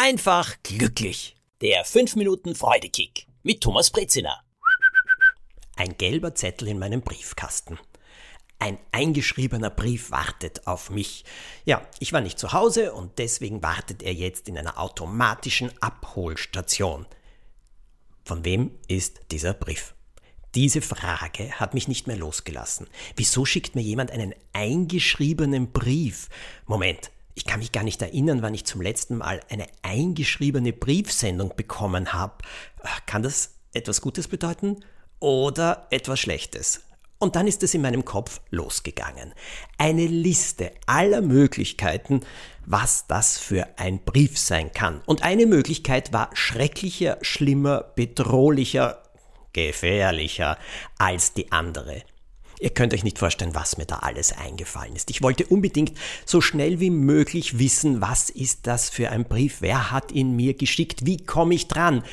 einfach glücklich. Der 5 Minuten Freudekick mit Thomas Brezina. Ein gelber Zettel in meinem Briefkasten. Ein eingeschriebener Brief wartet auf mich. Ja, ich war nicht zu Hause und deswegen wartet er jetzt in einer automatischen Abholstation. Von wem ist dieser Brief? Diese Frage hat mich nicht mehr losgelassen. Wieso schickt mir jemand einen eingeschriebenen Brief? Moment, ich kann mich gar nicht erinnern, wann ich zum letzten Mal eine eingeschriebene Briefsendung bekommen habe. Kann das etwas Gutes bedeuten oder etwas Schlechtes? Und dann ist es in meinem Kopf losgegangen. Eine Liste aller Möglichkeiten, was das für ein Brief sein kann. Und eine Möglichkeit war schrecklicher, schlimmer, bedrohlicher, gefährlicher als die andere. Ihr könnt euch nicht vorstellen, was mir da alles eingefallen ist. Ich wollte unbedingt so schnell wie möglich wissen, was ist das für ein Brief, wer hat ihn mir geschickt, wie komme ich dran.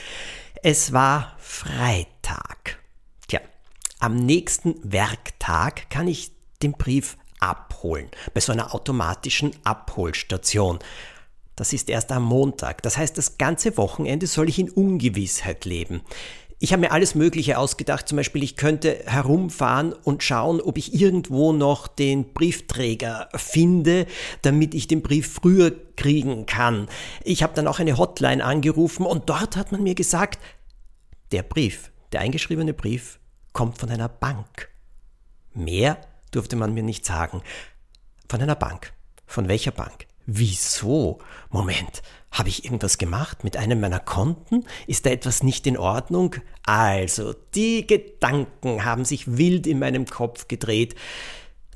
Es war Freitag. Tja, am nächsten Werktag kann ich den Brief abholen, bei so einer automatischen Abholstation. Das ist erst am Montag. Das heißt, das ganze Wochenende soll ich in Ungewissheit leben. Ich habe mir alles Mögliche ausgedacht. Zum Beispiel, ich könnte herumfahren und schauen, ob ich irgendwo noch den Briefträger finde, damit ich den Brief früher kriegen kann. Ich habe dann auch eine Hotline angerufen und dort hat man mir gesagt, der Brief, der eingeschriebene Brief, kommt von einer Bank. Mehr durfte man mir nicht sagen. Von einer Bank. Von welcher Bank? Wieso? Moment, habe ich irgendwas gemacht mit einem meiner Konten? Ist da etwas nicht in Ordnung? Also, die Gedanken haben sich wild in meinem Kopf gedreht.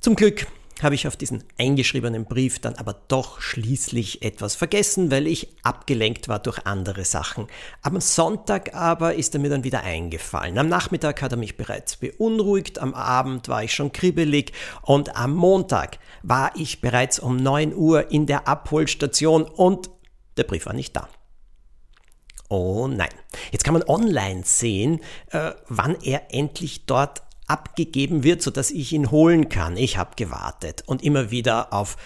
Zum Glück habe ich auf diesen eingeschriebenen Brief dann aber doch schließlich etwas vergessen, weil ich abgelenkt war durch andere Sachen. Am Sonntag aber ist er mir dann wieder eingefallen. Am Nachmittag hat er mich bereits beunruhigt, am Abend war ich schon kribbelig und am Montag war ich bereits um 9 Uhr in der Abholstation und der Brief war nicht da. Oh nein. Jetzt kann man online sehen, äh, wann er endlich dort abgegeben wird, sodass ich ihn holen kann. Ich habe gewartet und immer wieder auf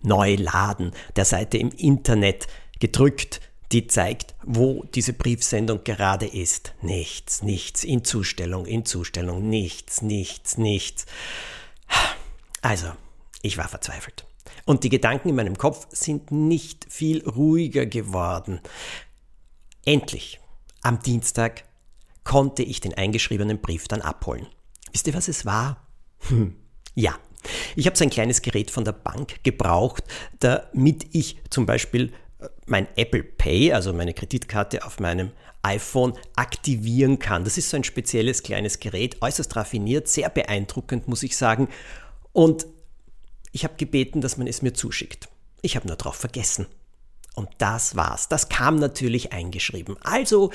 Neuladen der Seite im Internet gedrückt, die zeigt, wo diese Briefsendung gerade ist. Nichts, nichts, in Zustellung, in Zustellung, nichts, nichts, nichts. Also, ich war verzweifelt. Und die Gedanken in meinem Kopf sind nicht viel ruhiger geworden. Endlich, am Dienstag, konnte ich den eingeschriebenen Brief dann abholen. Wisst ihr, was es war? Hm. Ja, ich habe so ein kleines Gerät von der Bank gebraucht, damit ich zum Beispiel äh, mein Apple Pay, also meine Kreditkarte auf meinem iPhone aktivieren kann. Das ist so ein spezielles kleines Gerät, äußerst raffiniert, sehr beeindruckend, muss ich sagen. Und ich habe gebeten, dass man es mir zuschickt. Ich habe nur darauf vergessen. Und das war's. Das kam natürlich eingeschrieben. Also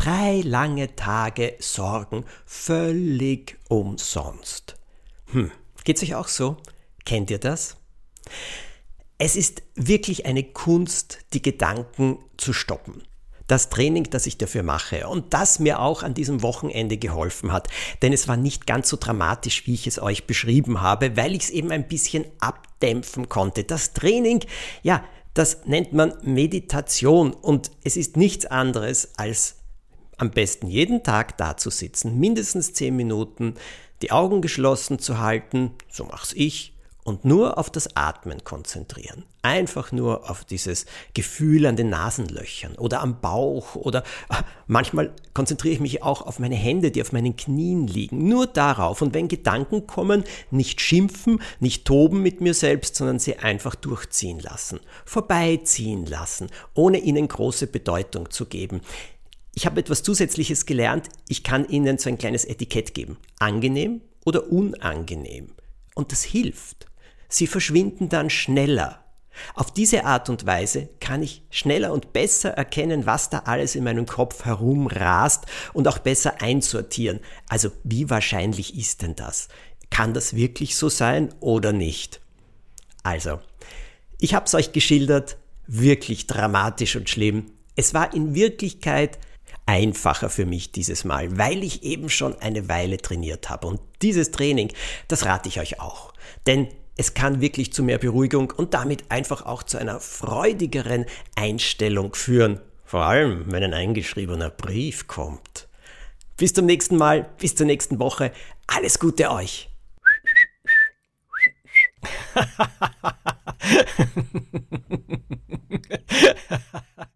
drei lange Tage Sorgen völlig umsonst. Hm, geht's euch auch so? Kennt ihr das? Es ist wirklich eine Kunst, die Gedanken zu stoppen das Training, das ich dafür mache und das mir auch an diesem Wochenende geholfen hat. Denn es war nicht ganz so dramatisch, wie ich es euch beschrieben habe, weil ich es eben ein bisschen abdämpfen konnte. Das Training, ja, das nennt man Meditation und es ist nichts anderes als am besten jeden Tag da zu sitzen, mindestens zehn Minuten, die Augen geschlossen zu halten, so mach's ich, und nur auf das Atmen konzentrieren. Einfach nur auf dieses Gefühl an den Nasenlöchern oder am Bauch oder ah, manchmal konzentriere ich mich auch auf meine Hände, die auf meinen Knien liegen. Nur darauf. Und wenn Gedanken kommen, nicht schimpfen, nicht toben mit mir selbst, sondern sie einfach durchziehen lassen, vorbeiziehen lassen, ohne ihnen große Bedeutung zu geben. Ich habe etwas Zusätzliches gelernt. Ich kann Ihnen so ein kleines Etikett geben. Angenehm oder unangenehm. Und das hilft. Sie verschwinden dann schneller. Auf diese Art und Weise kann ich schneller und besser erkennen, was da alles in meinem Kopf herumrast und auch besser einsortieren. Also wie wahrscheinlich ist denn das? Kann das wirklich so sein oder nicht? Also, ich habe es euch geschildert, wirklich dramatisch und schlimm. Es war in Wirklichkeit einfacher für mich dieses Mal, weil ich eben schon eine Weile trainiert habe. Und dieses Training, das rate ich euch auch. Denn es kann wirklich zu mehr Beruhigung und damit einfach auch zu einer freudigeren Einstellung führen. Vor allem, wenn ein eingeschriebener Brief kommt. Bis zum nächsten Mal, bis zur nächsten Woche. Alles Gute euch.